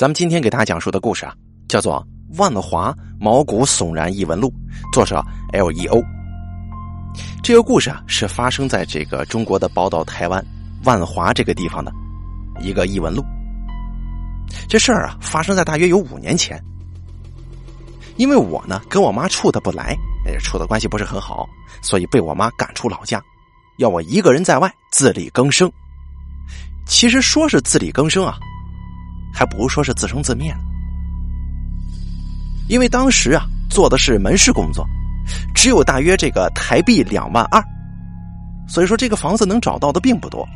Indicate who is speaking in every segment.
Speaker 1: 咱们今天给大家讲述的故事啊，叫做《万华毛骨悚然异闻录》，作者 L E O。这个故事啊，是发生在这个中国的宝岛台湾万华这个地方的一个异闻录。这事儿啊，发生在大约有五年前。因为我呢跟我妈处的不来，处的关系不是很好，所以被我妈赶出老家，要我一个人在外自力更生。其实说是自力更生啊。还不如说是自生自灭因为当时啊做的是门市工作，只有大约这个台币两万二，所以说这个房子能找到的并不多。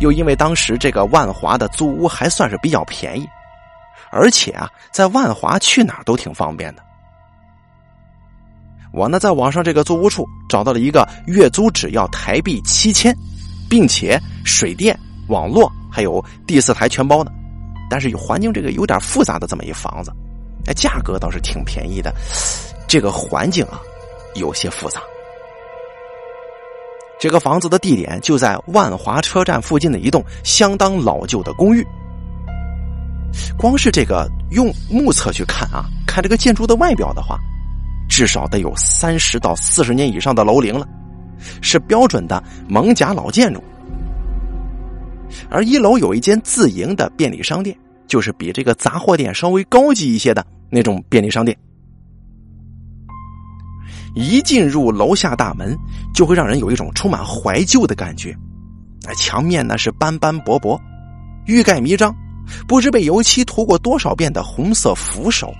Speaker 1: 又因为当时这个万华的租屋还算是比较便宜，而且啊在万华去哪儿都挺方便的。我呢在网上这个租屋处找到了一个月租只要台币七千，并且水电、网络还有第四台全包的。但是有环境这个有点复杂的这么一房子，哎，价格倒是挺便宜的。这个环境啊，有些复杂。这个房子的地点就在万华车站附近的一栋相当老旧的公寓。光是这个用目测去看啊，看这个建筑的外表的话，至少得有三十到四十年以上的楼龄了，是标准的蒙甲老建筑。而一楼有一间自营的便利商店，就是比这个杂货店稍微高级一些的那种便利商店。一进入楼下大门，就会让人有一种充满怀旧的感觉。那墙面呢是斑斑驳驳、欲盖弥彰，不知被油漆涂过多少遍的红色扶手，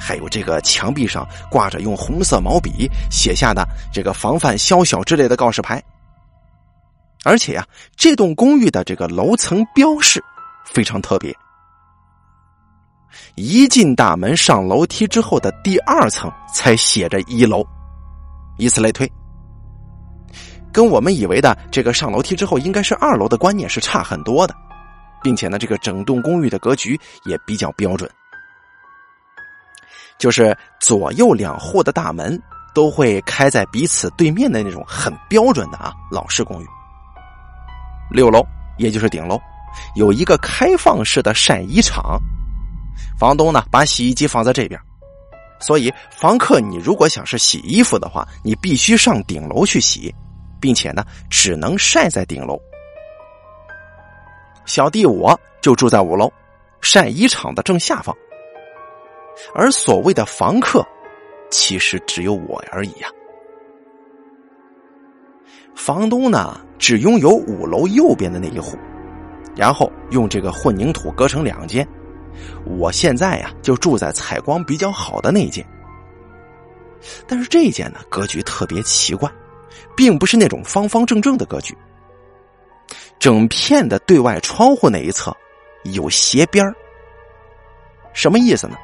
Speaker 1: 还有这个墙壁上挂着用红色毛笔写下的这个“防范宵小”之类的告示牌。而且呀，这栋公寓的这个楼层标识非常特别。一进大门上楼梯之后的第二层才写着一楼，以此类推，跟我们以为的这个上楼梯之后应该是二楼的观念是差很多的，并且呢，这个整栋公寓的格局也比较标准，就是左右两户的大门都会开在彼此对面的那种很标准的啊老式公寓。六楼，也就是顶楼，有一个开放式的晒衣场。房东呢，把洗衣机放在这边，所以房客你如果想是洗衣服的话，你必须上顶楼去洗，并且呢，只能晒在顶楼。小弟我就住在五楼，晒衣场的正下方。而所谓的房客，其实只有我而已呀。房东呢？只拥有五楼右边的那一户，然后用这个混凝土隔成两间。我现在呀就住在采光比较好的那一间，但是这一间呢格局特别奇怪，并不是那种方方正正的格局。整片的对外窗户那一侧有斜边什么意思呢？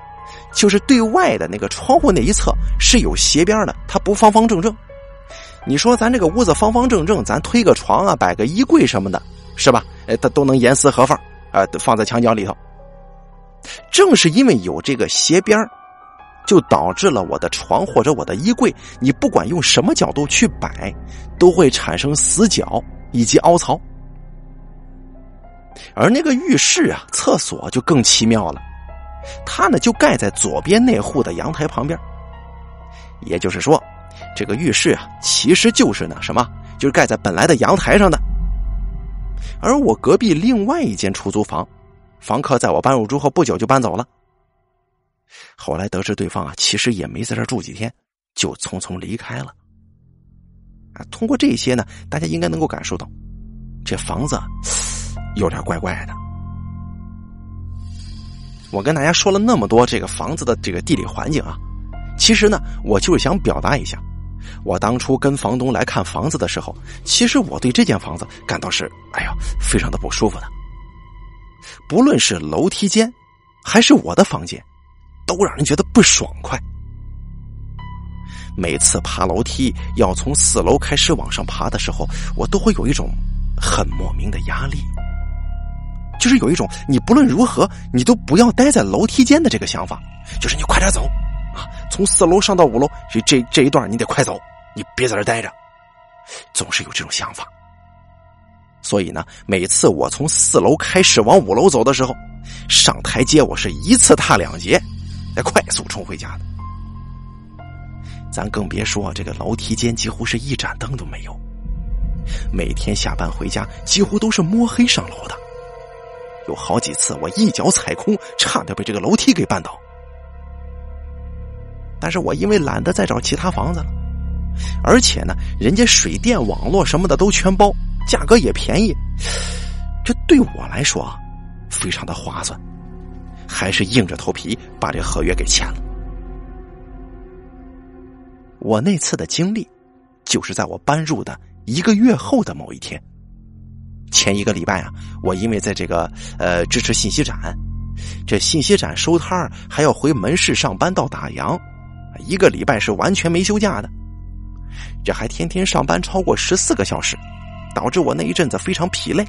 Speaker 1: 就是对外的那个窗户那一侧是有斜边的，它不方方正正。你说咱这个屋子方方正正，咱推个床啊，摆个衣柜什么的，是吧？哎，它都能严丝合缝啊，放在墙角里头。正是因为有这个斜边就导致了我的床或者我的衣柜，你不管用什么角度去摆，都会产生死角以及凹槽。而那个浴室啊，厕所就更奇妙了，它呢就盖在左边那户的阳台旁边，也就是说。这个浴室啊，其实就是呢什么，就是盖在本来的阳台上的。而我隔壁另外一间出租房，房客在我搬入之后不久就搬走了。后来得知对方啊，其实也没在这住几天，就匆匆离开了。啊，通过这些呢，大家应该能够感受到，这房子有点怪怪的。我跟大家说了那么多这个房子的这个地理环境啊，其实呢，我就是想表达一下。我当初跟房东来看房子的时候，其实我对这间房子感到是，哎呀，非常的不舒服的。不论是楼梯间，还是我的房间，都让人觉得不爽快。每次爬楼梯要从四楼开始往上爬的时候，我都会有一种很莫名的压力，就是有一种你不论如何你都不要待在楼梯间的这个想法，就是你快点走。从四楼上到五楼，这这这一段你得快走，你别在这待着。总是有这种想法，所以呢，每次我从四楼开始往五楼走的时候，上台阶我是一次踏两节，再快速冲回家的。咱更别说这个楼梯间几乎是一盏灯都没有，每天下班回家几乎都是摸黑上楼的。有好几次我一脚踩空，差点被这个楼梯给绊倒。但是我因为懒得再找其他房子了，而且呢，人家水电网络什么的都全包，价格也便宜，这对我来说啊，非常的划算，还是硬着头皮把这合约给签了。我那次的经历，就是在我搬入的一个月后的某一天。前一个礼拜啊，我因为在这个呃支持信息展，这信息展收摊还要回门市上班到打烊，一个礼拜是完全没休假的，这还天天上班超过十四个小时，导致我那一阵子非常疲累。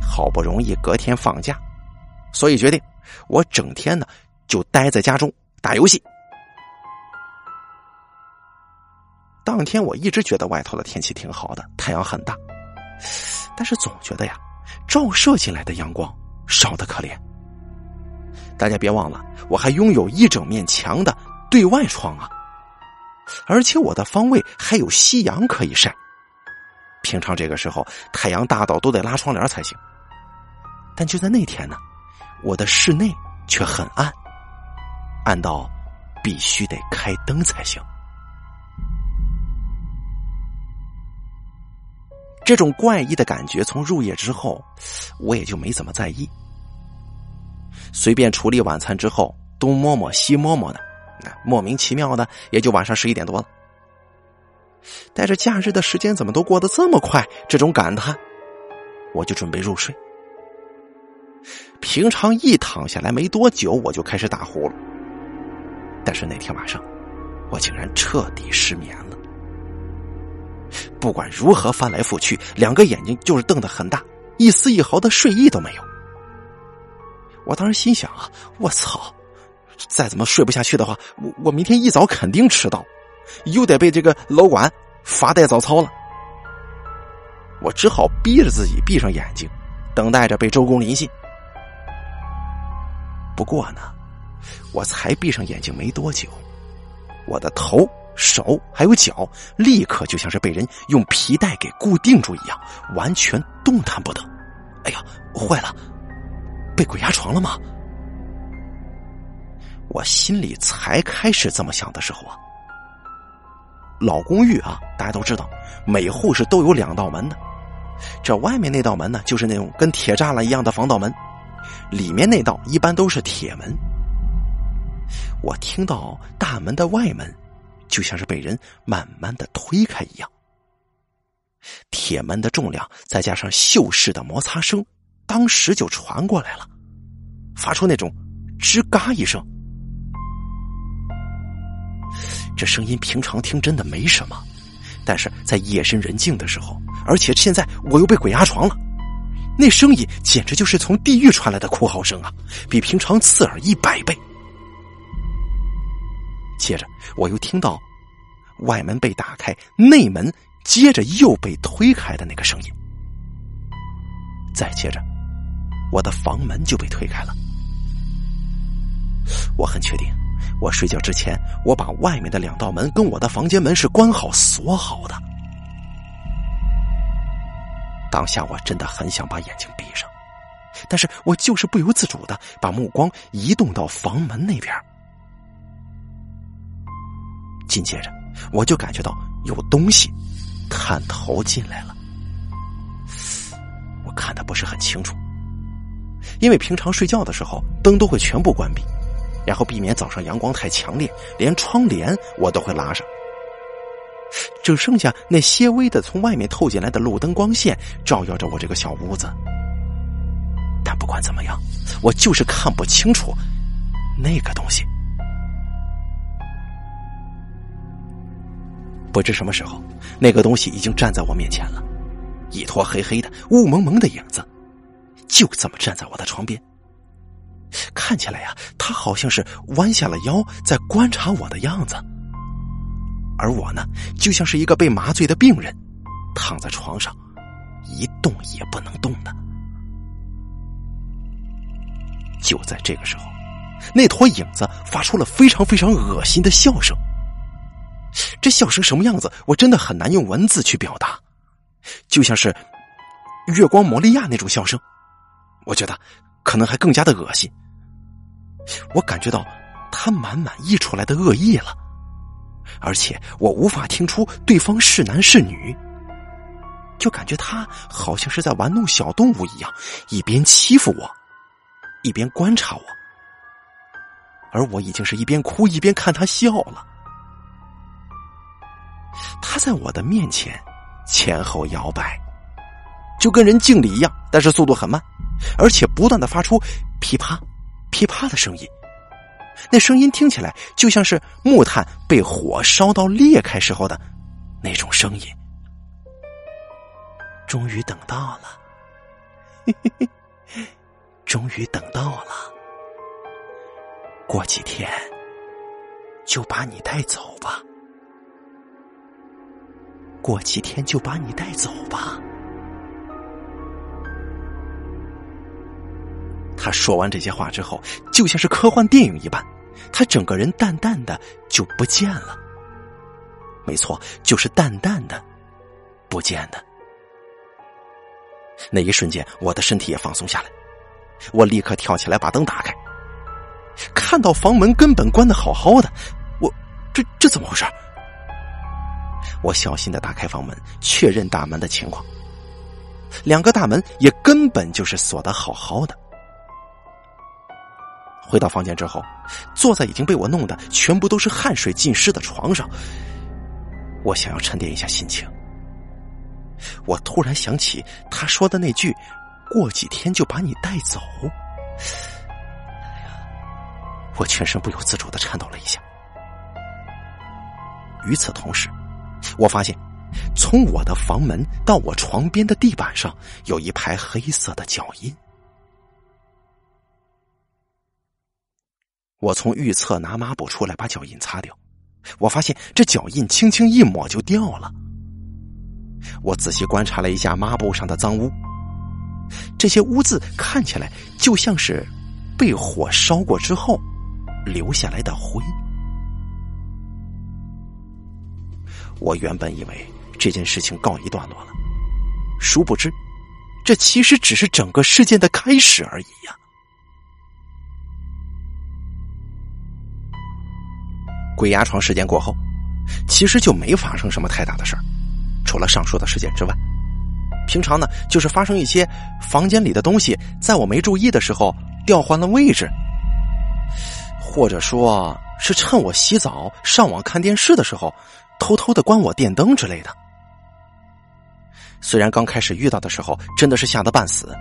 Speaker 1: 好不容易隔天放假，所以决定我整天呢就待在家中打游戏。当天我一直觉得外头的天气挺好的，太阳很大。但是总觉得呀，照射进来的阳光少得可怜。大家别忘了，我还拥有一整面墙的对外窗啊，而且我的方位还有夕阳可以晒。平常这个时候太阳大到都得拉窗帘才行，但就在那天呢，我的室内却很暗，暗到必须得开灯才行。这种怪异的感觉从入夜之后，我也就没怎么在意。随便处理晚餐之后，东摸摸西摸摸的，莫名其妙的也就晚上十一点多了。带着假日的时间怎么都过得这么快？这种感叹，我就准备入睡。平常一躺下来没多久，我就开始打呼噜，但是那天晚上，我竟然彻底失眠了。不管如何翻来覆去，两个眼睛就是瞪得很大，一丝一毫的睡意都没有。我当时心想啊，我操！再怎么睡不下去的话，我我明天一早肯定迟到，又得被这个楼管罚带早操了。我只好逼着自己闭上眼睛，等待着被周公临幸。不过呢，我才闭上眼睛没多久，我的头。手还有脚，立刻就像是被人用皮带给固定住一样，完全动弹不得。哎呀，坏了，被鬼压床了吗？我心里才开始这么想的时候啊，老公寓啊，大家都知道，每户是都有两道门的。这外面那道门呢，就是那种跟铁栅栏一样的防盗门，里面那道一般都是铁门。我听到大门的外门。就像是被人慢慢的推开一样，铁门的重量再加上锈蚀的摩擦声，当时就传过来了，发出那种吱嘎一声。这声音平常听真的没什么，但是在夜深人静的时候，而且现在我又被鬼压床了，那声音简直就是从地狱传来的哭嚎声啊，比平常刺耳一百倍。接着，我又听到外门被打开，内门接着又被推开的那个声音。再接着，我的房门就被推开了。我很确定，我睡觉之前，我把外面的两道门跟我的房间门是关好锁好的。当下我真的很想把眼睛闭上，但是我就是不由自主的把目光移动到房门那边。紧接着，我就感觉到有东西探头进来了。我看的不是很清楚，因为平常睡觉的时候灯都会全部关闭，然后避免早上阳光太强烈，连窗帘我都会拉上。只剩下那些微的从外面透进来的路灯光线照耀着我这个小屋子。但不管怎么样，我就是看不清楚那个东西。不知什么时候，那个东西已经站在我面前了，一坨黑黑的、雾蒙蒙的影子，就这么站在我的床边。看起来呀，他好像是弯下了腰在观察我的样子，而我呢，就像是一个被麻醉的病人，躺在床上，一动也不能动的。就在这个时候，那坨影子发出了非常非常恶心的笑声。这笑声什么样子，我真的很难用文字去表达，就像是月光魔利亚那种笑声。我觉得可能还更加的恶心。我感觉到他满满溢出来的恶意了，而且我无法听出对方是男是女，就感觉他好像是在玩弄小动物一样，一边欺负我，一边观察我，而我已经是一边哭一边看他笑了。他在我的面前前后摇摆，就跟人敬礼一样，但是速度很慢，而且不断的发出噼啪。噼啪的声音，那声音听起来就像是木炭被火烧到裂开时候的那种声音。终于等到了，嘿嘿嘿，终于等到了。过几天就把你带走吧，过几天就把你带走吧。他说完这些话之后，就像是科幻电影一般，他整个人淡淡的就不见了。没错，就是淡淡的不见的。那一瞬间，我的身体也放松下来，我立刻跳起来把灯打开，看到房门根本关的好好的，我这这怎么回事？我小心的打开房门，确认大门的情况，两个大门也根本就是锁的好好的。回到房间之后，坐在已经被我弄得全部都是汗水浸湿的床上，我想要沉淀一下心情。我突然想起他说的那句：“过几天就把你带走。”，我全身不由自主的颤抖了一下。与此同时，我发现从我的房门到我床边的地板上有一排黑色的脚印。我从浴厕拿抹布出来，把脚印擦掉。我发现这脚印轻轻一抹就掉了。我仔细观察了一下抹布上的脏污，这些污渍看起来就像是被火烧过之后留下来的灰。我原本以为这件事情告一段落了，殊不知，这其实只是整个事件的开始而已呀。鬼压床事件过后，其实就没发生什么太大的事儿，除了上述的事件之外，平常呢就是发生一些房间里的东西在我没注意的时候调换了位置，或者说是趁我洗澡、上网看电视的时候偷偷的关我电灯之类的。虽然刚开始遇到的时候真的是吓得半死，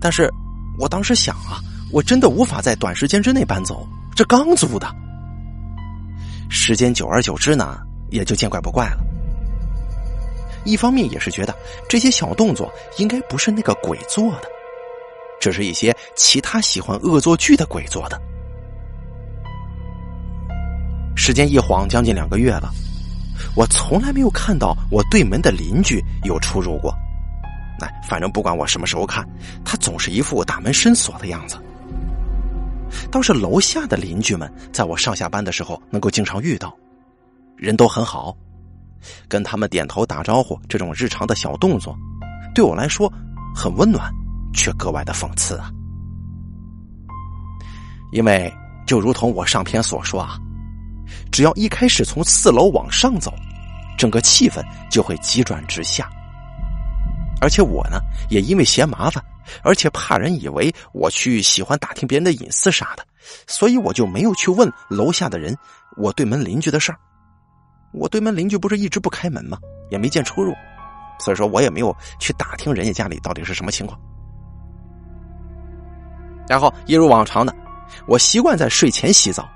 Speaker 1: 但是我当时想啊，我真的无法在短时间之内搬走，这刚租的。时间久而久之呢，也就见怪不怪了。一方面也是觉得这些小动作应该不是那个鬼做的，只是一些其他喜欢恶作剧的鬼做的。时间一晃将近两个月了，我从来没有看到我对门的邻居有出入过。哎，反正不管我什么时候看，他总是一副大门深锁的样子。倒是楼下的邻居们，在我上下班的时候能够经常遇到，人都很好，跟他们点头打招呼这种日常的小动作，对我来说很温暖，却格外的讽刺啊！因为就如同我上篇所说啊，只要一开始从四楼往上走，整个气氛就会急转直下，而且我呢，也因为嫌麻烦。而且怕人以为我去喜欢打听别人的隐私啥的，所以我就没有去问楼下的人我对门邻居的事儿。我对门邻居不是一直不开门吗？也没见出入，所以说我也没有去打听人家家里到底是什么情况。然后一如往常的，我习惯在睡前洗澡，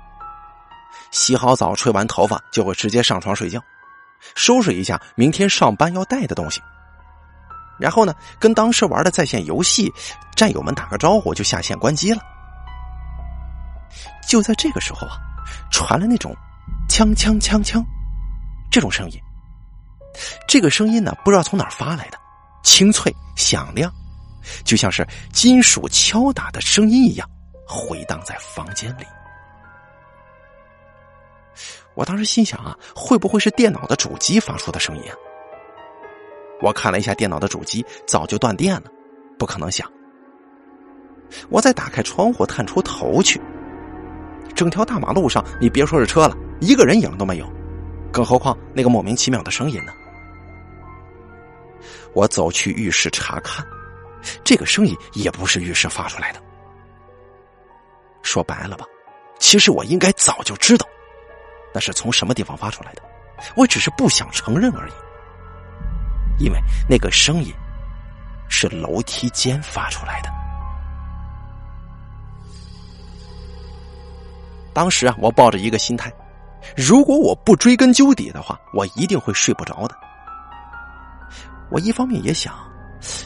Speaker 1: 洗好澡、吹完头发就会直接上床睡觉，收拾一下明天上班要带的东西。然后呢，跟当时玩的在线游戏战友们打个招呼，就下线关机了。就在这个时候啊，传来那种“锵锵锵锵”这种声音。这个声音呢，不知道从哪儿发来的，清脆响亮，就像是金属敲打的声音一样，回荡在房间里。我当时心想啊，会不会是电脑的主机发出的声音啊？我看了一下电脑的主机，早就断电了，不可能响。我再打开窗户，探出头去，整条大马路上，你别说是车了，一个人影都没有，更何况那个莫名其妙的声音呢？我走去浴室查看，这个声音也不是浴室发出来的。说白了吧，其实我应该早就知道。那是从什么地方发出来的？我只是不想承认而已。因为那个声音是楼梯间发出来的。当时啊，我抱着一个心态：如果我不追根究底的话，我一定会睡不着的。我一方面也想，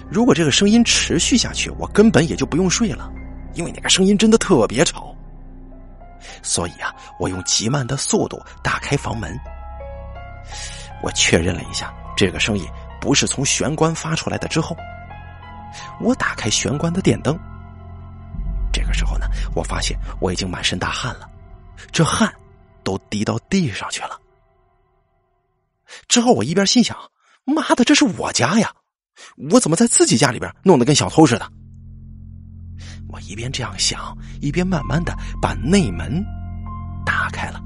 Speaker 1: 如果这个声音持续下去，我根本也就不用睡了，因为那个声音真的特别吵。所以啊，我用极慢的速度打开房门。我确认了一下，这个声音不是从玄关发出来的。之后，我打开玄关的电灯。这个时候呢，我发现我已经满身大汗了，这汗都滴到地上去了。之后我一边心想：“妈的，这是我家呀，我怎么在自己家里边弄得跟小偷似的？”我一边这样想，一边慢慢的把内门打开了。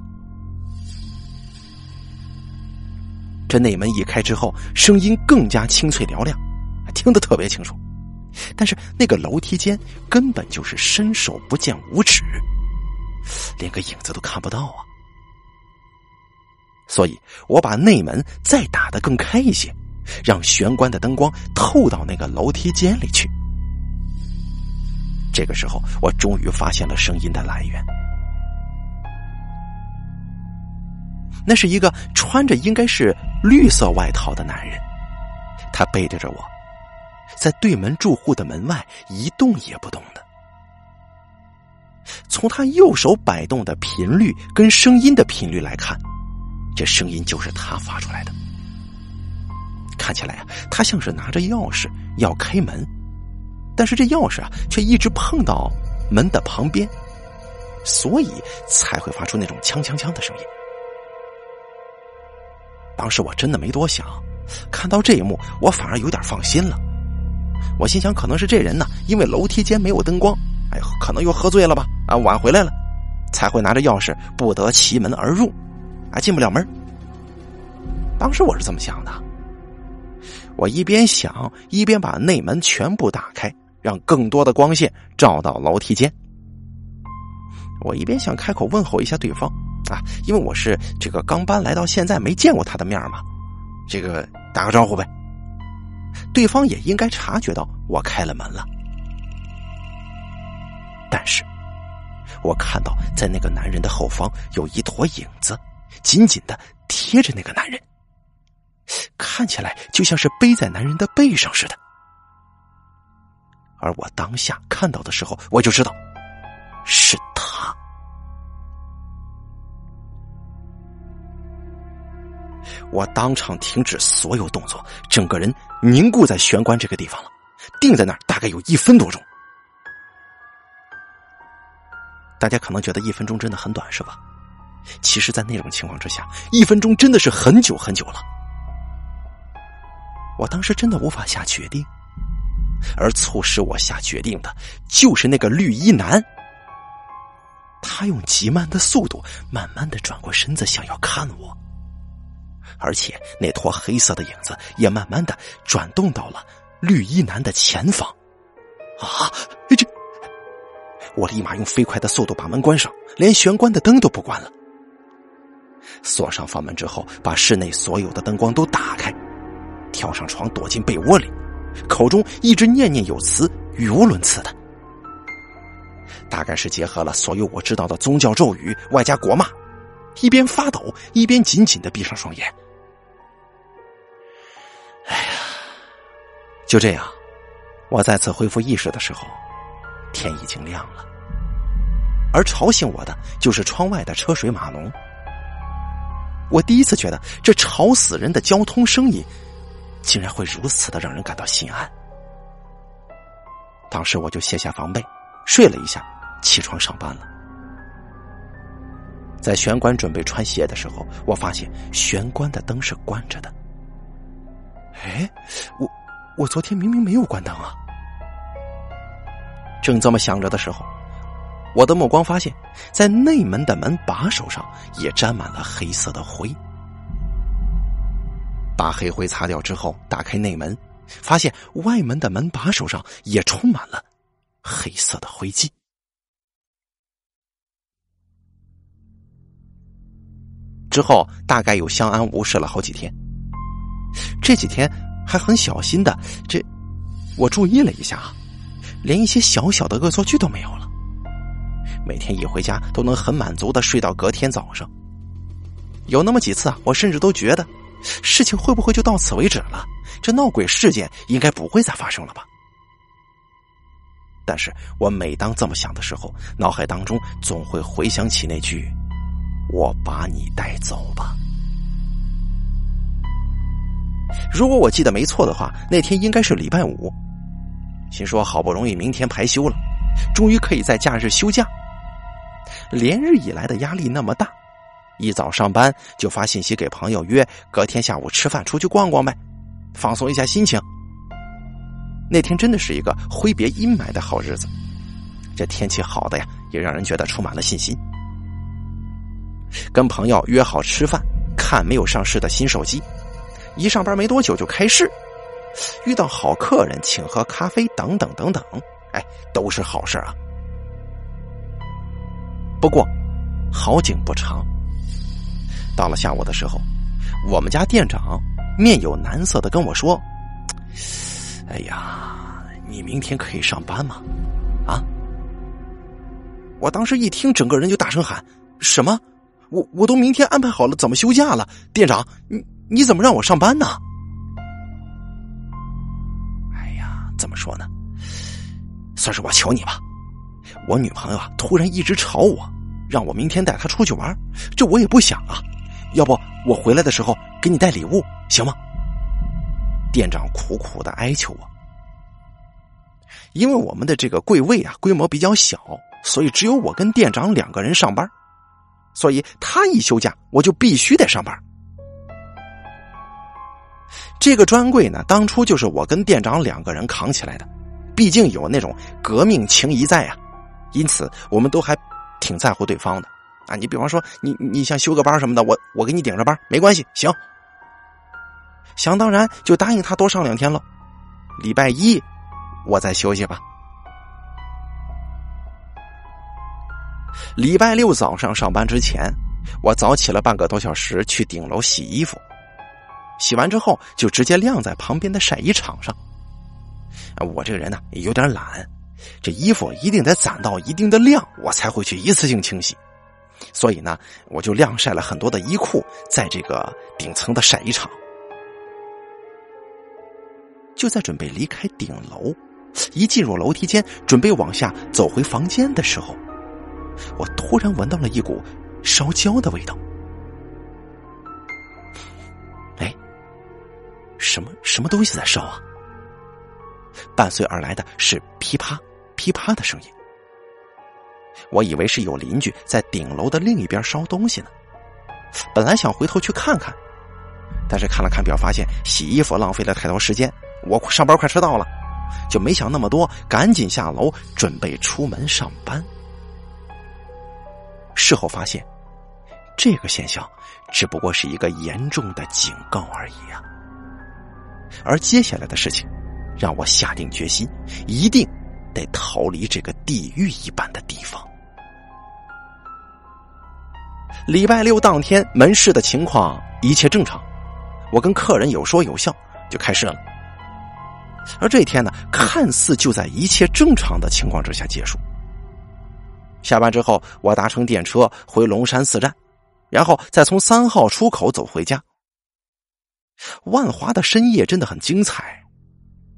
Speaker 1: 这内门一开之后，声音更加清脆嘹亮，听得特别清楚。但是那个楼梯间根本就是伸手不见五指，连个影子都看不到啊！所以我把内门再打得更开一些，让玄关的灯光透到那个楼梯间里去。这个时候，我终于发现了声音的来源。那是一个穿着应该是绿色外套的男人，他背对着我，在对门住户的门外一动也不动的。从他右手摆动的频率跟声音的频率来看，这声音就是他发出来的。看起来啊，他像是拿着钥匙要开门。但是这钥匙啊，却一直碰到门的旁边，所以才会发出那种锵锵锵的声音。当时我真的没多想，看到这一幕，我反而有点放心了。我心想，可能是这人呢，因为楼梯间没有灯光，哎，可能又喝醉了吧？啊，晚回来了，才会拿着钥匙不得其门而入，啊，进不了门。当时我是这么想的。我一边想，一边把内门全部打开。让更多的光线照到楼梯间。我一边想开口问候一下对方啊，因为我是这个刚搬来到现在没见过他的面嘛，这个打个招呼呗。对方也应该察觉到我开了门了，但是我看到在那个男人的后方有一坨影子，紧紧的贴着那个男人，看起来就像是背在男人的背上似的。而我当下看到的时候，我就知道是我当场停止所有动作，整个人凝固在玄关这个地方了，定在那儿大概有一分多钟。大家可能觉得一分钟真的很短，是吧？其实，在那种情况之下，一分钟真的是很久很久了。我当时真的无法下决定。而促使我下决定的，就是那个绿衣男。他用极慢的速度，慢慢的转过身子，想要看我。而且那坨黑色的影子也慢慢的转动到了绿衣男的前方。啊！这……我立马用飞快的速度把门关上，连玄关的灯都不关了。锁上房门之后，把室内所有的灯光都打开，跳上床，躲进被窝里。口中一直念念有词，语无伦次的，大概是结合了所有我知道的宗教咒语，外加国骂，一边发抖一边紧紧的闭上双眼。哎呀，就这样，我再次恢复意识的时候，天已经亮了，而吵醒我的就是窗外的车水马龙。我第一次觉得这吵死人的交通声音。竟然会如此的让人感到心安。当时我就卸下防备，睡了一下，起床上班了。在玄关准备穿鞋的时候，我发现玄关的灯是关着的。哎，我我昨天明明没有关灯啊！正这么想着的时候，我的目光发现，在内门的门把手上也沾满了黑色的灰。把黑灰擦掉之后，打开内门，发现外门的门把手上也充满了黑色的灰迹。之后大概又相安无事了好几天。这几天还很小心的，这我注意了一下，连一些小小的恶作剧都没有了。每天一回家都能很满足的睡到隔天早上。有那么几次啊，我甚至都觉得事情会不会就到此为止了？这闹鬼事件应该不会再发生了吧？但是我每当这么想的时候，脑海当中总会回想起那句。我把你带走吧。如果我记得没错的话，那天应该是礼拜五。心说好不容易明天排休了，终于可以在假日休假。连日以来的压力那么大，一早上班就发信息给朋友约隔天下午吃饭出去逛逛呗，放松一下心情。那天真的是一个挥别阴霾的好日子，这天气好的呀，也让人觉得充满了信心。跟朋友约好吃饭，看没有上市的新手机。一上班没多久就开市，遇到好客人请喝咖啡等等等等，哎，都是好事啊。不过，好景不长。到了下午的时候，我们家店长面有难色的跟我说：“哎呀，你明天可以上班吗？”啊！我当时一听，整个人就大声喊：“什么？”我我都明天安排好了怎么休假了，店长，你你怎么让我上班呢？哎呀，怎么说呢？算是我求你吧。我女朋友啊，突然一直吵我，让我明天带她出去玩，这我也不想啊。要不我回来的时候给你带礼物，行吗？店长苦苦的哀求我，因为我们的这个柜位啊规模比较小，所以只有我跟店长两个人上班。所以他一休假，我就必须得上班。这个专柜呢，当初就是我跟店长两个人扛起来的，毕竟有那种革命情谊在啊，因此我们都还挺在乎对方的啊。你比方说，你你想休个班什么的，我我给你顶着班，没关系，行。想当然就答应他多上两天了，礼拜一我再休息吧。礼拜六早上上班之前，我早起了半个多小时去顶楼洗衣服。洗完之后就直接晾在旁边的晒衣场上。我这个人呢有点懒，这衣服一定得攒到一定的量，我才会去一次性清洗。所以呢，我就晾晒了很多的衣裤在这个顶层的晒衣场。就在准备离开顶楼，一进入楼梯间，准备往下走回房间的时候。我突然闻到了一股烧焦的味道，什么什么东西在烧啊？伴随而来的是噼啪噼啪的声音。我以为是有邻居在顶楼的另一边烧东西呢，本来想回头去看看，但是看了看表，发现洗衣服浪费了太多时间，我上班快迟到了，就没想那么多，赶紧下楼准备出门上班。事后发现，这个现象只不过是一个严重的警告而已啊！而接下来的事情，让我下定决心，一定得逃离这个地狱一般的地方。礼拜六当天，门市的情况一切正常，我跟客人有说有笑就开市了。而这一天呢，看似就在一切正常的情况之下结束。下班之后，我搭乘电车回龙山寺站，然后再从三号出口走回家。万华的深夜真的很精彩。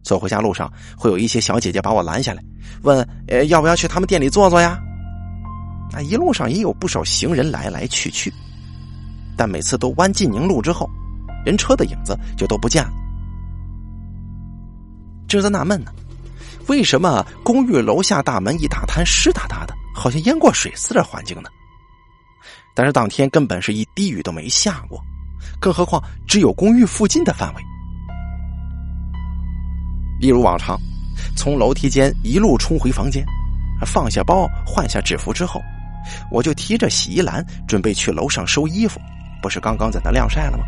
Speaker 1: 走回家路上，会有一些小姐姐把我拦下来，问：“呃，要不要去他们店里坐坐呀？”啊，一路上也有不少行人来来去去，但每次都弯进宁路之后，人车的影子就都不见了。正在纳闷呢，为什么公寓楼下大门一大滩湿哒哒的？好像淹过水似的环境呢。但是当天根本是一滴雨都没下过，更何况只有公寓附近的范围。一如往常，从楼梯间一路冲回房间，放下包，换下制服之后，我就提着洗衣篮准备去楼上收衣服。不是刚刚在那晾晒了吗？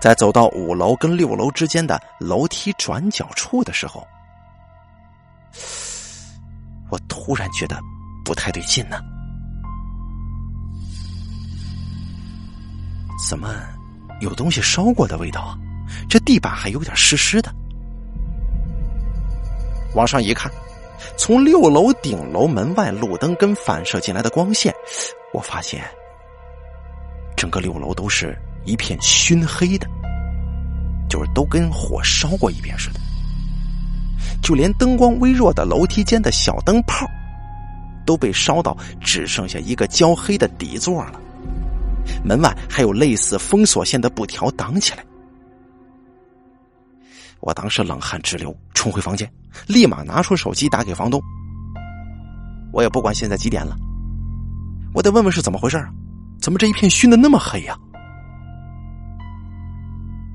Speaker 1: 在走到五楼跟六楼之间的楼梯转角处的时候，我突然觉得不太对劲呢。怎么有东西烧过的味道啊？这地板还有点湿湿的。往上一看，从六楼顶楼门外路灯跟反射进来的光线，我发现整个六楼都是一片熏黑的，就是都跟火烧过一遍似的。就连灯光微弱的楼梯间的小灯泡，都被烧到只剩下一个焦黑的底座了。门外还有类似封锁线的布条挡起来。我当时冷汗直流，冲回房间，立马拿出手机打给房东。我也不管现在几点了，我得问问是怎么回事啊？怎么这一片熏的那么黑呀？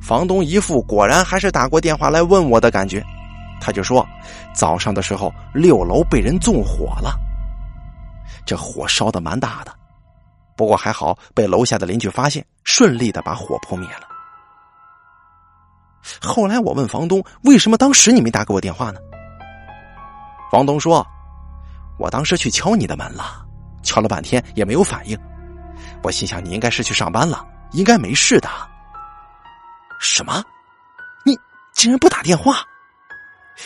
Speaker 1: 房东一副果然还是打过电话来问我的感觉，他就说早上的时候六楼被人纵火了，这火烧的蛮大的，不过还好被楼下的邻居发现，顺利的把火扑灭了。后来我问房东：“为什么当时你没打给我电话呢？”房东说：“我当时去敲你的门了，敲了半天也没有反应。我心想你应该是去上班了，应该没事的。”什么？你竟然不打电话？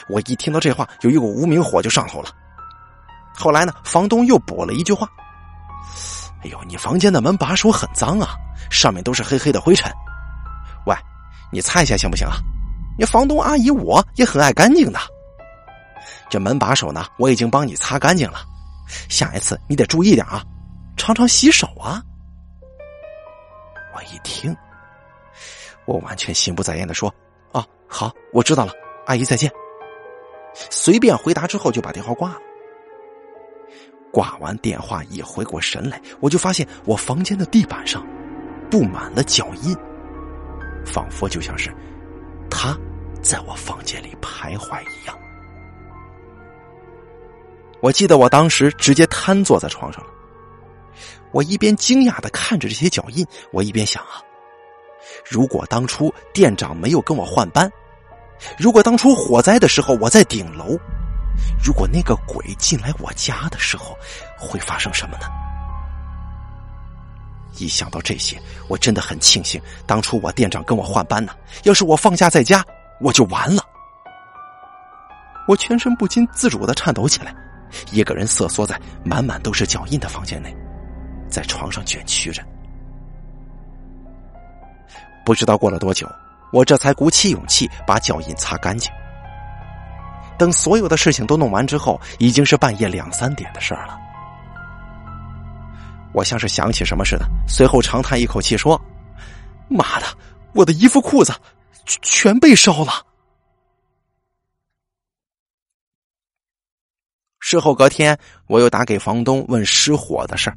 Speaker 1: 我一听到这话，有一股无名火就上头了。后来呢，房东又补了一句话：“哎呦，你房间的门把手很脏啊，上面都是黑黑的灰尘。”喂。你擦一下行不行啊？你房东阿姨我也很爱干净的。这门把手呢，我已经帮你擦干净了。下一次你得注意点啊，常常洗手啊。我一听，我完全心不在焉的说：“哦，好，我知道了，阿姨再见。”随便回答之后就把电话挂了。挂完电话一回过神来，我就发现我房间的地板上布满了脚印。仿佛就像是他在我房间里徘徊一样。我记得我当时直接瘫坐在床上了。我一边惊讶的看着这些脚印，我一边想啊，如果当初店长没有跟我换班，如果当初火灾的时候我在顶楼，如果那个鬼进来我家的时候，会发生什么呢？一想到这些，我真的很庆幸当初我店长跟我换班呢。要是我放假在家，我就完了。我全身不禁自主的颤抖起来，一个人瑟缩在满满都是脚印的房间内，在床上卷曲着。不知道过了多久，我这才鼓起勇气把脚印擦干净。等所有的事情都弄完之后，已经是半夜两三点的事儿了。我像是想起什么似的，随后长叹一口气说：“妈的，我的衣服裤子全被烧了。”事后隔天，我又打给房东问失火的事。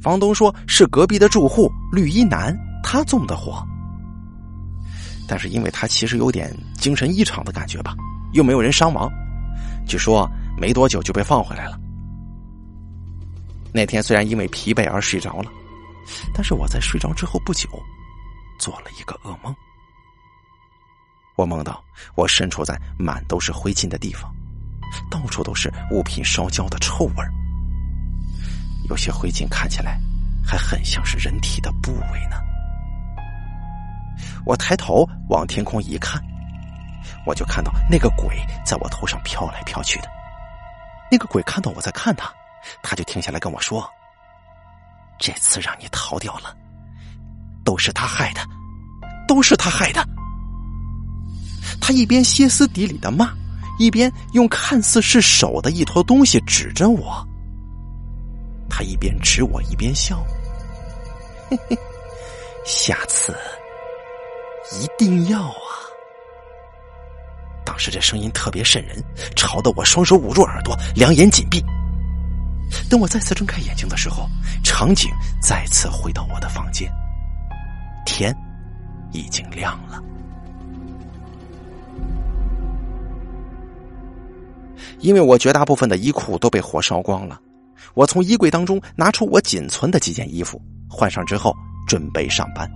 Speaker 1: 房东说是隔壁的住户绿衣男他纵的火，但是因为他其实有点精神异常的感觉吧，又没有人伤亡，据说没多久就被放回来了。那天虽然因为疲惫而睡着了，但是我在睡着之后不久，做了一个噩梦。我梦到我身处在满都是灰烬的地方，到处都是物品烧焦的臭味有些灰烬看起来还很像是人体的部位呢。我抬头往天空一看，我就看到那个鬼在我头上飘来飘去的。那个鬼看到我在看他。他就停下来跟我说：“这次让你逃掉了，都是他害的，都是他害的。”他一边歇斯底里的骂，一边用看似是手的一坨东西指着我。他一边指我一边笑：“嘿嘿，下次一定要啊！”当时这声音特别瘆人，吵得我双手捂住耳朵，两眼紧闭。等我再次睁开眼睛的时候，场景再次回到我的房间，天已经亮了。因为我绝大部分的衣裤都被火烧光了，我从衣柜当中拿出我仅存的几件衣服，换上之后准备上班。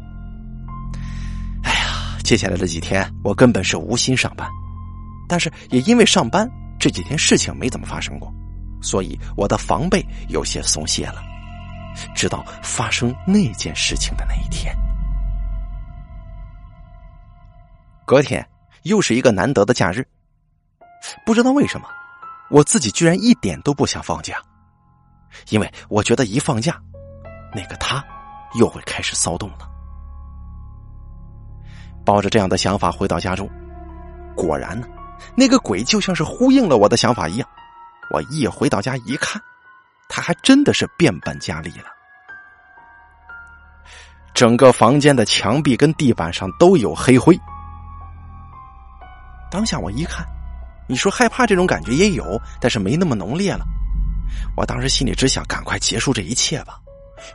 Speaker 1: 哎呀，接下来的几天我根本是无心上班，但是也因为上班这几天事情没怎么发生过，所以我的防备有些松懈了。直到发生那件事情的那一天，隔天又是一个难得的假日，不知道为什么。我自己居然一点都不想放假，因为我觉得一放假，那个他又会开始骚动了。抱着这样的想法回到家中，果然呢，那个鬼就像是呼应了我的想法一样。我一回到家一看，他还真的是变本加厉了，整个房间的墙壁跟地板上都有黑灰。当下我一看。你说害怕这种感觉也有，但是没那么浓烈了。我当时心里只想赶快结束这一切吧，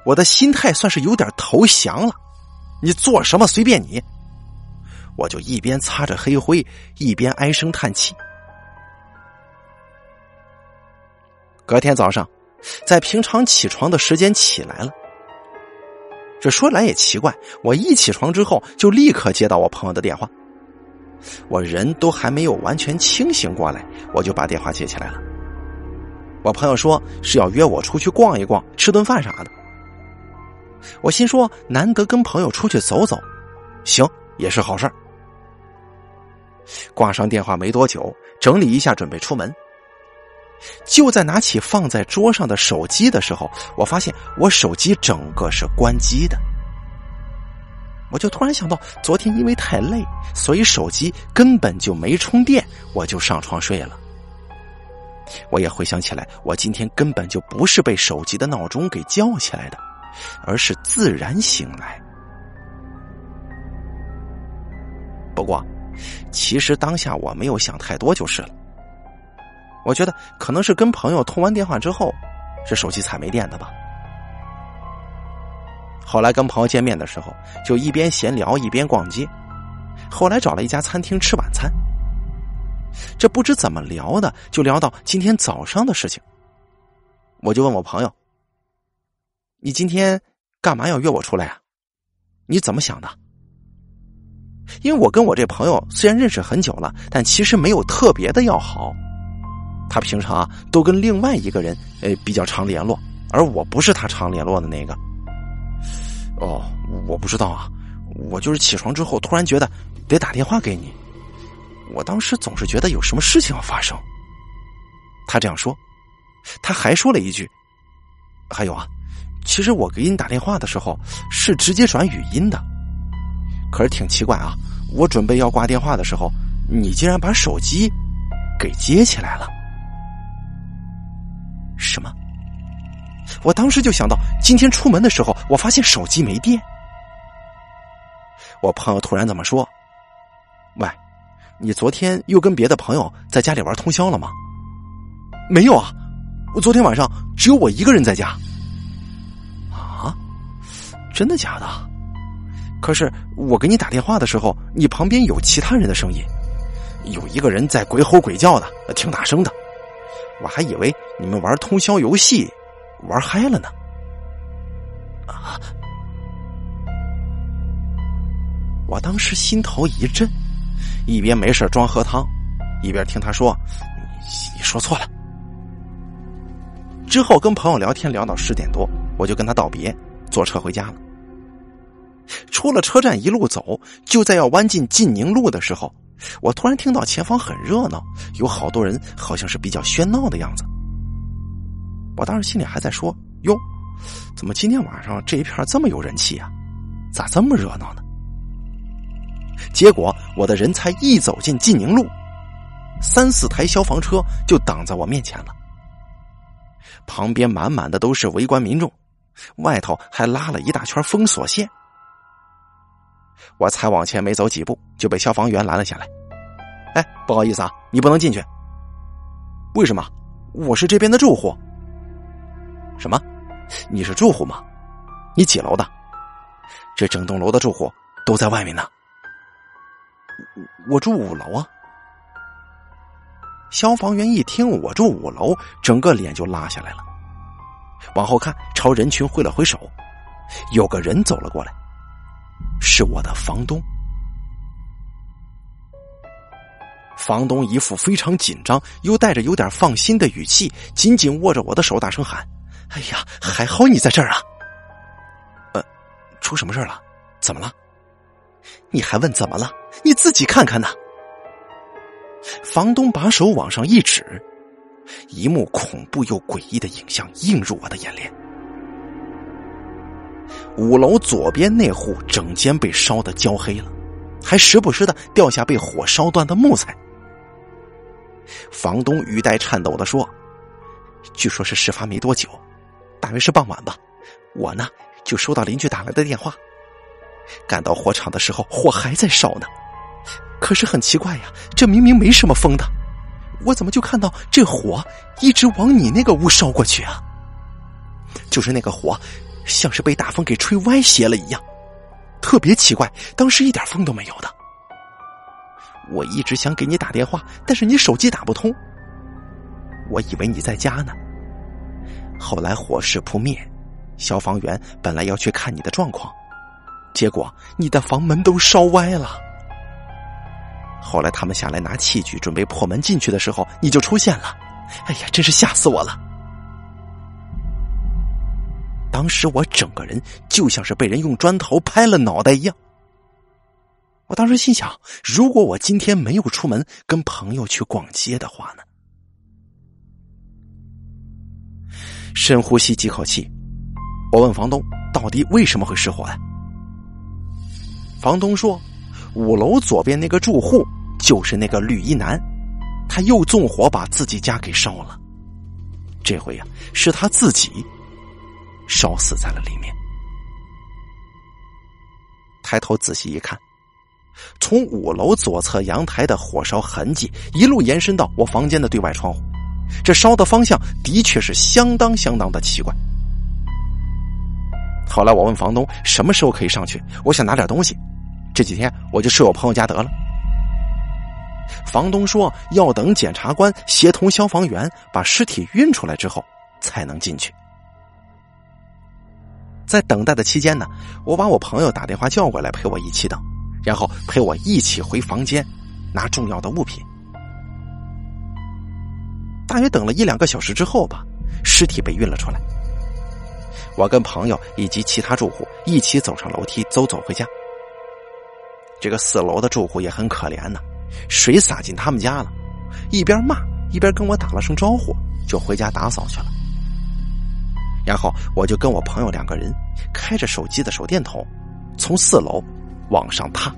Speaker 1: 我的心态算是有点投降了。你做什么随便你，我就一边擦着黑灰，一边唉声叹气。隔天早上，在平常起床的时间起来了。这说来也奇怪，我一起床之后就立刻接到我朋友的电话。我人都还没有完全清醒过来，我就把电话接起来了。我朋友说是要约我出去逛一逛，吃顿饭啥的。我心说难得跟朋友出去走走，行也是好事儿。挂上电话没多久，整理一下准备出门。就在拿起放在桌上的手机的时候，我发现我手机整个是关机的。我就突然想到，昨天因为太累，所以手机根本就没充电，我就上床睡了。我也回想起来，我今天根本就不是被手机的闹钟给叫起来的，而是自然醒来。不过，其实当下我没有想太多就是了。我觉得可能是跟朋友通完电话之后，这手机才没电的吧。后来跟朋友见面的时候，就一边闲聊一边逛街。后来找了一家餐厅吃晚餐。这不知怎么聊的，就聊到今天早上的事情。我就问我朋友：“你今天干嘛要约我出来啊？你怎么想的？”因为我跟我这朋友虽然认识很久了，但其实没有特别的要好。他平常啊都跟另外一个人呃比较常联络，而我不是他常联络的那个。哦，我不知道啊，我就是起床之后突然觉得得打电话给你。我当时总是觉得有什么事情要发生。他这样说，他还说了一句：“还有啊，其实我给你打电话的时候是直接转语音的，可是挺奇怪啊，我准备要挂电话的时候，你竟然把手机给接起来了。什么？”我当时就想到，今天出门的时候，我发现手机没电。我朋友突然这么说：“喂，你昨天又跟别的朋友在家里玩通宵了吗？”“没有啊，我昨天晚上只有我一个人在家。”“啊，真的假的？可是我给你打电话的时候，你旁边有其他人的声音，有一个人在鬼吼鬼叫的，挺大声的。我还以为你们玩通宵游戏。”玩嗨了呢！啊！我当时心头一震，一边没事装喝汤，一边听他说：“你说错了。”之后跟朋友聊天聊到十点多，我就跟他道别，坐车回家了。出了车站一路走，就在要弯进晋宁路的时候，我突然听到前方很热闹，有好多人，好像是比较喧闹的样子。我当时心里还在说：“哟，怎么今天晚上这一片这么有人气啊？咋这么热闹呢？”结果我的人才一走进晋宁路，三四台消防车就挡在我面前了，旁边满满的都是围观民众，外头还拉了一大圈封锁线。我才往前没走几步，就被消防员拦了下来。哎，不好意思啊，你不能进去。为什么？我是这边的住户。什么？你是住户吗？你几楼的？这整栋楼的住户都在外面呢。我住五楼啊。消防员一听我住五楼，整个脸就拉下来了，往后看，朝人群挥了挥手，有个人走了过来，是我的房东。房东一副非常紧张又带着有点放心的语气，紧紧握着我的手，大声喊：“哎呀，还好你在这儿啊！呃，出什么事了？怎么了？你还问怎么了？你自己看看呢！”房东把手往上一指，一幕恐怖又诡异的影像映入我的眼帘：五楼左边那户整间被烧得焦黑了，还时不时的掉下被火烧断的木材。房东语带颤抖的说：“据说是事发没多久，大约是傍晚吧。我呢就收到邻居打来的电话，赶到火场的时候，火还在烧呢。可是很奇怪呀，这明明没什么风的，我怎么就看到这火一直往你那个屋烧过去啊？就是那个火，像是被大风给吹歪斜了一样，特别奇怪。当时一点风都没有的。”我一直想给你打电话，但是你手机打不通。我以为你在家呢。后来火势扑灭，消防员本来要去看你的状况，结果你的房门都烧歪了。后来他们下来拿器具准备破门进去的时候，你就出现了。哎呀，真是吓死我了！当时我整个人就像是被人用砖头拍了脑袋一样。我当时心想，如果我今天没有出门跟朋友去逛街的话呢？深呼吸几口气，我问房东到底为什么会失火呀？房东说，五楼左边那个住户就是那个绿衣男，他又纵火把自己家给烧了，这回呀是他自己烧死在了里面。抬头仔细一看。从五楼左侧阳台的火烧痕迹一路延伸到我房间的对外窗户，这烧的方向的确是相当相当的奇怪。后来我问房东什么时候可以上去，我想拿点东西，这几天我就睡我朋友家得了。房东说要等检察官协同消防员把尸体运出来之后才能进去。在等待的期间呢，我把我朋友打电话叫过来陪我一起等。然后陪我一起回房间拿重要的物品。大约等了一两个小时之后吧，尸体被运了出来。我跟朋友以及其他住户一起走上楼梯，走走回家。这个四楼的住户也很可怜呢，水洒进他们家了，一边骂一边跟我打了声招呼，就回家打扫去了。然后我就跟我朋友两个人开着手机的手电筒，从四楼。往上踏，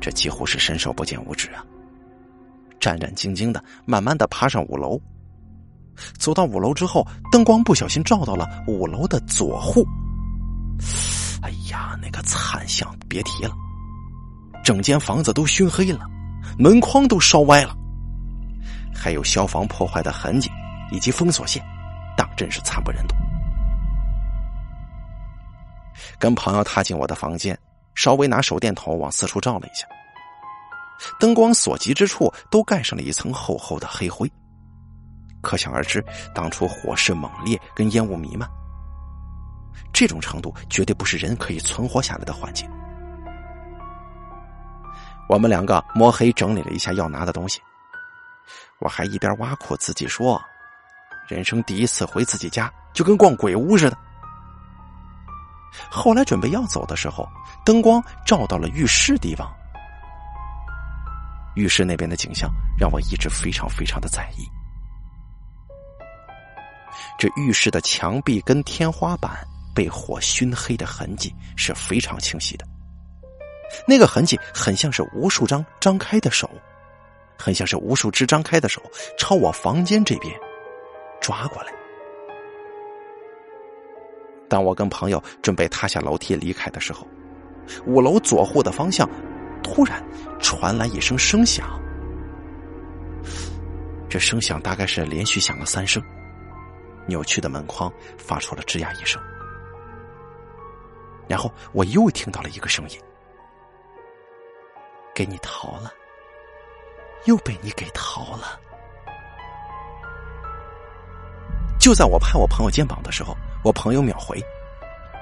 Speaker 1: 这几乎是伸手不见五指啊！战战兢兢的，慢慢的爬上五楼。走到五楼之后，灯光不小心照到了五楼的左户。哎呀，那个惨象别提了，整间房子都熏黑了，门框都烧歪了，还有消防破坏的痕迹以及封锁线，当真是惨不忍睹。跟朋友踏进我的房间，稍微拿手电筒往四处照了一下，灯光所及之处都盖上了一层厚厚的黑灰，可想而知，当初火势猛烈，跟烟雾弥漫，这种程度绝对不是人可以存活下来的环境。我们两个摸黑整理了一下要拿的东西，我还一边挖苦自己说：“人生第一次回自己家，就跟逛鬼屋似的。”后来准备要走的时候，灯光照到了浴室地方。浴室那边的景象让我一直非常非常的在意。这浴室的墙壁跟天花板被火熏黑的痕迹是非常清晰的，那个痕迹很像是无数张张开的手，很像是无数只张开的手朝我房间这边抓过来。当我跟朋友准备踏下楼梯离开的时候，五楼左户的方向突然传来一声声响。这声响大概是连续响了三声，扭曲的门框发出了吱呀一声。然后我又听到了一个声音：“给你逃了，又被你给逃了。”就在我拍我朋友肩膀的时候，我朋友秒回：“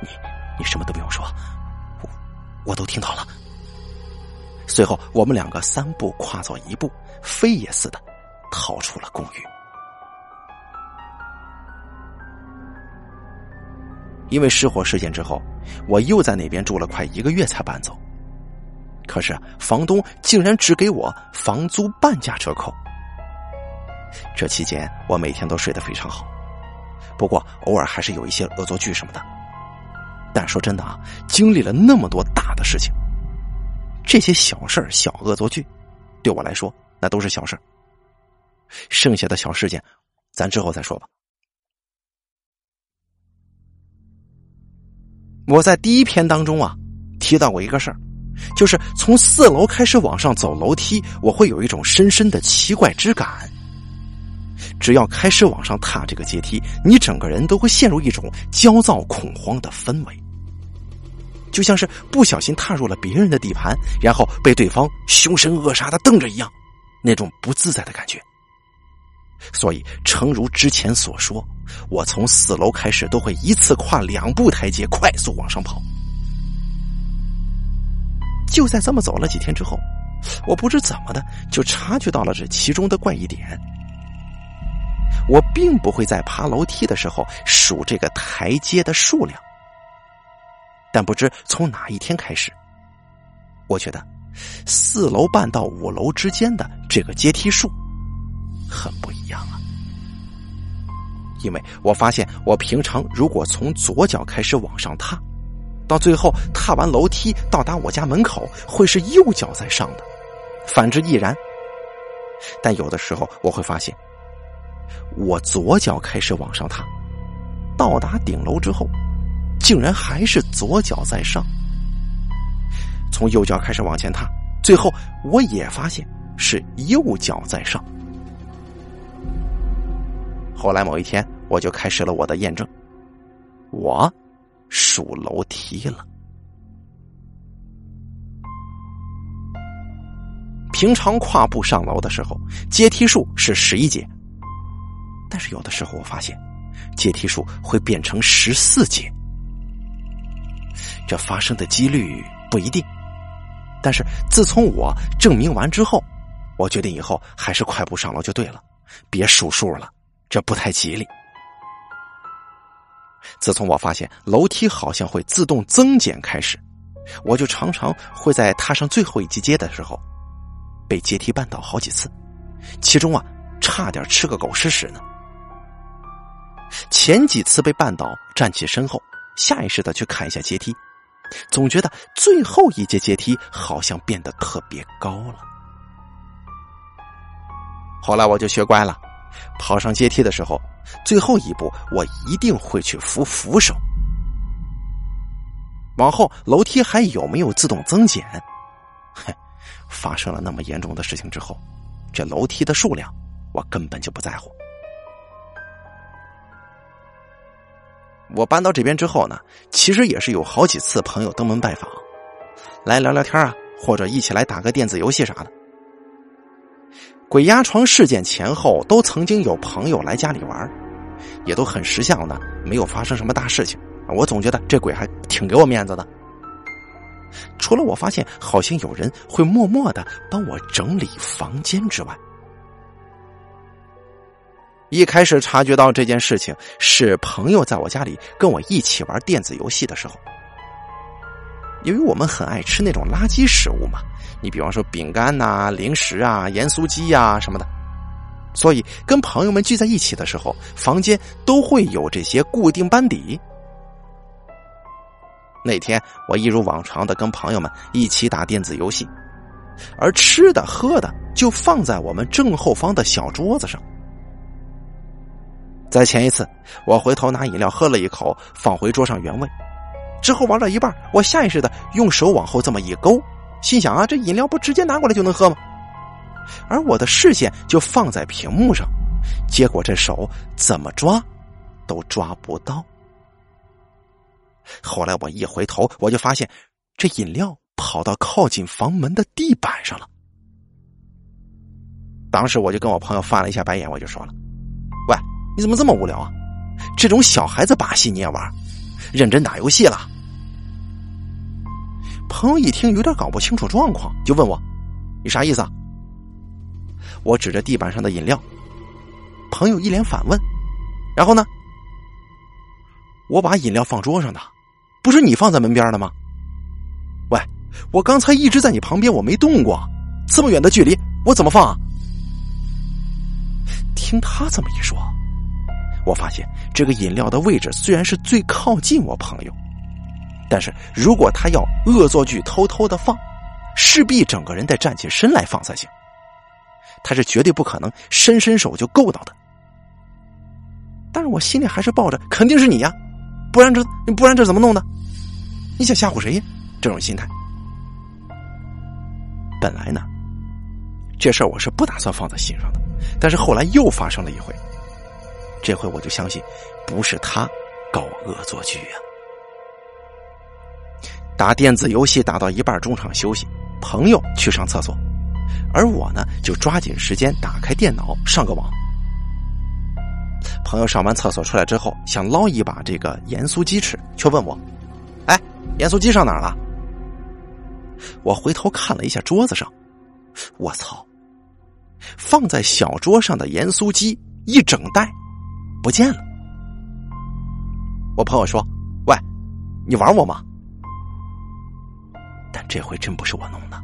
Speaker 1: 你，你什么都不用说，我我都听到了。”随后，我们两个三步跨走一步，飞也似的逃出了公寓。因为失火事件之后，我又在那边住了快一个月才搬走。可是房东竟然只给我房租半价折扣。这期间，我每天都睡得非常好。不过偶尔还是有一些恶作剧什么的，但说真的啊，经历了那么多大的事情，这些小事小恶作剧，对我来说那都是小事剩下的小事件，咱之后再说吧。我在第一篇当中啊提到过一个事儿，就是从四楼开始往上走楼梯，我会有一种深深的奇怪之感。只要开始往上踏这个阶梯，你整个人都会陷入一种焦躁恐慌的氛围，就像是不小心踏入了别人的地盘，然后被对方凶神恶煞的瞪着一样，那种不自在的感觉。所以，诚如之前所说，我从四楼开始都会一次跨两步台阶，快速往上跑。就在这么走了几天之后，我不知怎么的就察觉到了这其中的怪异点。我并不会在爬楼梯的时候数这个台阶的数量，但不知从哪一天开始，我觉得四楼半到五楼之间的这个阶梯数很不一样啊。因为我发现，我平常如果从左脚开始往上踏，到最后踏完楼梯到达我家门口，会是右脚在上的；反之亦然。但有的时候我会发现。我左脚开始往上踏，到达顶楼之后，竟然还是左脚在上。从右脚开始往前踏，最后我也发现是右脚在上。后来某一天，我就开始了我的验证，我数楼梯了。平常跨步上楼的时候，阶梯数是十一节。但是有的时候我发现，阶梯数会变成十四阶，这发生的几率不一定。但是自从我证明完之后，我决定以后还是快步上楼就对了，别数数了，这不太吉利。自从我发现楼梯好像会自动增减开始，我就常常会在踏上最后一级阶的时候，被阶梯绊倒好几次，其中啊，差点吃个狗吃屎呢。前几次被绊倒，站起身后，下意识的去看一下阶梯，总觉得最后一节阶梯好像变得特别高了。后来我就学乖了，跑上阶梯的时候，最后一步我一定会去扶扶手。往后楼梯还有没有自动增减？哼，发生了那么严重的事情之后，这楼梯的数量我根本就不在乎。我搬到这边之后呢，其实也是有好几次朋友登门拜访，来聊聊天啊，或者一起来打个电子游戏啥的。鬼压床事件前后都曾经有朋友来家里玩，也都很识相的，没有发生什么大事情。我总觉得这鬼还挺给我面子的。除了我发现好像有人会默默的帮我整理房间之外。一开始察觉到这件事情是朋友在我家里跟我一起玩电子游戏的时候，由于我们很爱吃那种垃圾食物嘛，你比方说饼干呐、零食啊、盐酥鸡呀什么的，所以跟朋友们聚在一起的时候，房间都会有这些固定班底。那天我一如往常的跟朋友们一起打电子游戏，而吃的喝的就放在我们正后方的小桌子上。在前一次，我回头拿饮料喝了一口，放回桌上原位。之后玩到一半，我下意识的用手往后这么一勾，心想啊，这饮料不直接拿过来就能喝吗？而我的视线就放在屏幕上，结果这手怎么抓都抓不到。后来我一回头，我就发现这饮料跑到靠近房门的地板上了。当时我就跟我朋友翻了一下白眼，我就说了：“，你怎么这么无聊啊？这种小孩子把戏你也玩？认真打游戏了？”朋友一听有点搞不清楚状况，就问我：“你啥意思？”啊？”我指着地板上的饮料，朋友一脸反问：“然后呢？”我把饮料放桌上的，不是你放在门边的吗？喂，我刚才一直在你旁边，我没动过，这么远的距离，我怎么放？啊？听他这么一说，我发现这个饮料的位置虽然是最靠近我朋友，但是如果他要恶作剧偷偷的放，势必整个人得站起身来放才行。他是绝对不可能伸伸手就够到的，但是我心里还是抱着肯定是你呀，不然这不然这怎么弄的？你想吓唬谁呀？这种心态。本来呢，这事儿我是不打算放在心上的，但是后来又发生了一回，这回我就相信不是他搞恶作剧呀。打电子游戏打到一半，中场休息，朋友去上厕所。而我呢，就抓紧时间打开电脑上个网。朋友上完厕所出来之后，想捞一把这个盐酥鸡吃，却问我：“哎，盐酥鸡上哪儿了？”我回头看了一下桌子上，我操！放在小桌上的盐酥鸡一整袋不见了。我朋友说：“喂，你玩我吗？”但这回真不是我弄的。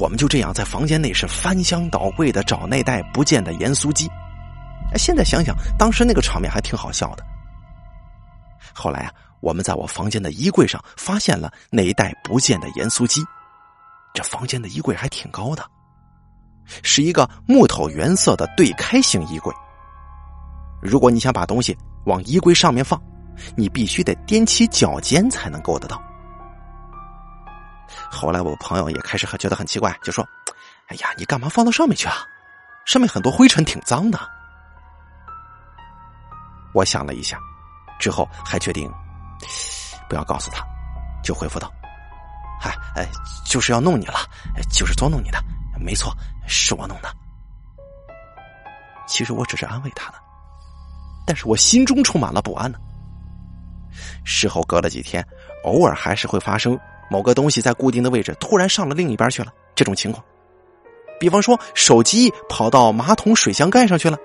Speaker 1: 我们就这样在房间内是翻箱倒柜的找那袋不见的盐酥鸡。现在想想，当时那个场面还挺好笑的。后来啊，我们在我房间的衣柜上发现了那一袋不见的盐酥鸡。这房间的衣柜还挺高的，是一个木头原色的对开型衣柜。如果你想把东西往衣柜上面放，你必须得踮起脚尖才能够得到。后来我朋友也开始很觉得很奇怪，就说：“哎呀，你干嘛放到上面去啊？上面很多灰尘，挺脏的。”我想了一下，之后还决定不要告诉他，就回复道：“嗨，哎，就是要弄你了，就是捉弄你的，没错，是我弄的。”其实我只是安慰他的，但是我心中充满了不安呢。事后隔了几天，偶尔还是会发生。某个东西在固定的位置突然上了另一边去了，这种情况，比方说手机跑到马桶水箱盖上去了，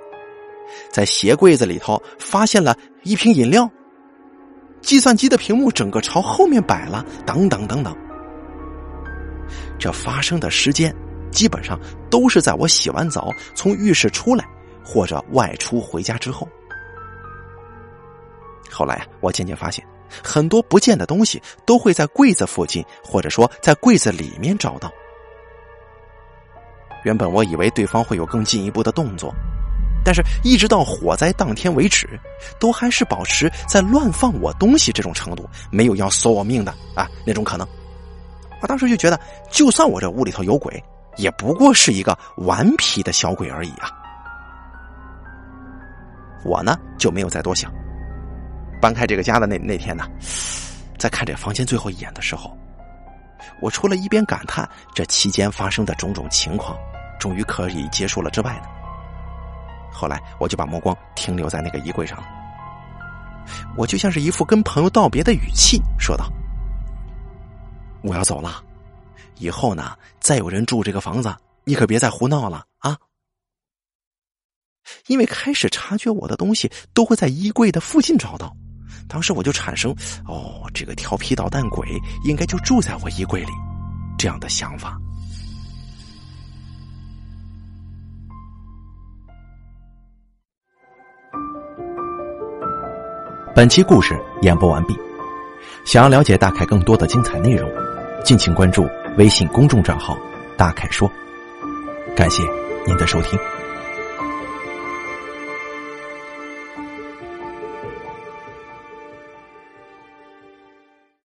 Speaker 1: 在鞋柜子里头发现了一瓶饮料，计算机的屏幕整个朝后面摆了，等等等等。这发生的时间基本上都是在我洗完澡从浴室出来或者外出回家之后。后来啊，我渐渐发现。很多不见的东西都会在柜子附近，或者说在柜子里面找到。原本我以为对方会有更进一步的动作，但是一直到火灾当天为止，都还是保持在乱放我东西这种程度，没有要索我命的啊那种可能。我当时就觉得，就算我这屋里头有鬼，也不过是一个顽皮的小鬼而已啊。我呢就没有再多想。搬开这个家的那那天呢，在看这房间最后一眼的时候，我除了一边感叹这期间发生的种种情况终于可以结束了之外呢，后来我就把目光停留在那个衣柜上了。我就像是一副跟朋友道别的语气说道：“我要走了，以后呢，再有人住这个房子，你可别再胡闹了啊！”因为开始察觉我的东西都会在衣柜的附近找到。当时我就产生，哦，这个调皮捣蛋鬼应该就住在我衣柜里，这样的想法。本期故事演播完毕，想要了解大凯更多的精彩内容，敬请关注微信公众账号“大凯说”。感谢您的收听。